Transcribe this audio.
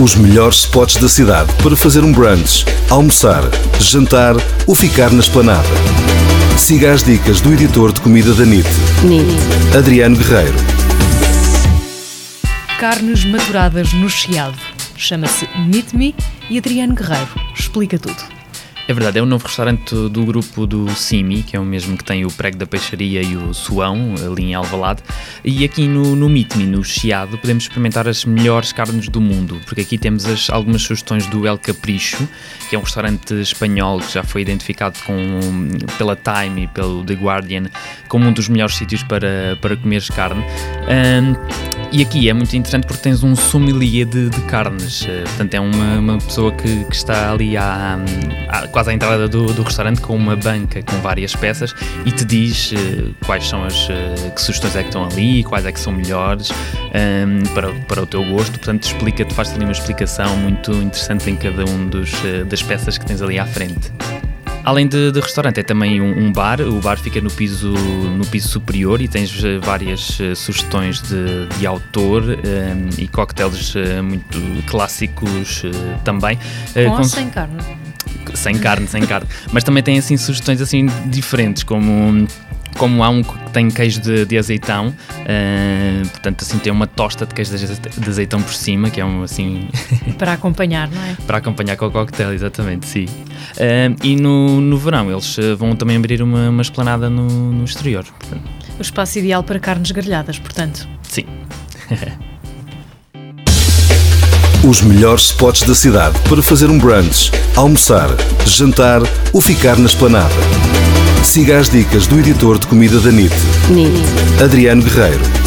Os melhores spots da cidade para fazer um brunch, almoçar, jantar ou ficar na esplanada. Siga as dicas do editor de comida da NIT, NIT. Adriano Guerreiro. Carnes maturadas no Chiado. Chama-se Meet Me e Adriano Guerreiro explica tudo. É verdade, é um novo restaurante do grupo do Simi, que é o mesmo que tem o Prego da Peixaria e o Suão, ali em Alvalade. E aqui no, no Meet Me, no Chiado, podemos experimentar as melhores carnes do mundo, porque aqui temos as, algumas sugestões do El Capricho, que é um restaurante espanhol que já foi identificado com, pela Time e pelo The Guardian como um dos melhores sítios para, para comeres carne. Um, e aqui é muito interessante porque tens um sommelier de, de carnes, uh, portanto é uma, uma pessoa que, que, está ali à, à, quase à entrada do, do, restaurante com uma banca com várias peças e te diz uh, quais são as uh, que sugestões é que estão ali, quais é que são melhores um, para, para o teu gosto, portanto explica-te, faz-te ali uma explicação muito interessante em cada um dos, das peças que tens ali à frente. Além de, de, restaurante, é também um, um, bar. O bar fica no piso, no piso superior e tens eh, várias uh, sugestões de, de autor um, eh, e coquetéis uh, muito clássicos uh, também. Com, com sem carne? Sem carne, sem carne. Mas também tem assim sugestões assim diferentes, como como há um que tem queijo de, de azeitão, uh, portanto assim tem uma tosta de queijo de azeitão por cima, que é um assim... Para acompanhar, não é? Para acompanhar com o coquetel, exatamente, sim. Uh, e no, no verão eles eh, vão também abrir uma, uma esplanada no, no exterior. Portanto. O espaço ideal para carnes grelhadas, portanto. Sim. Os melhores spots da cidade para fazer um brunch, almoçar, jantar ou ficar na esplanada. Siga as dicas do editor de comida da NIT, NIT. Adriano Guerreiro.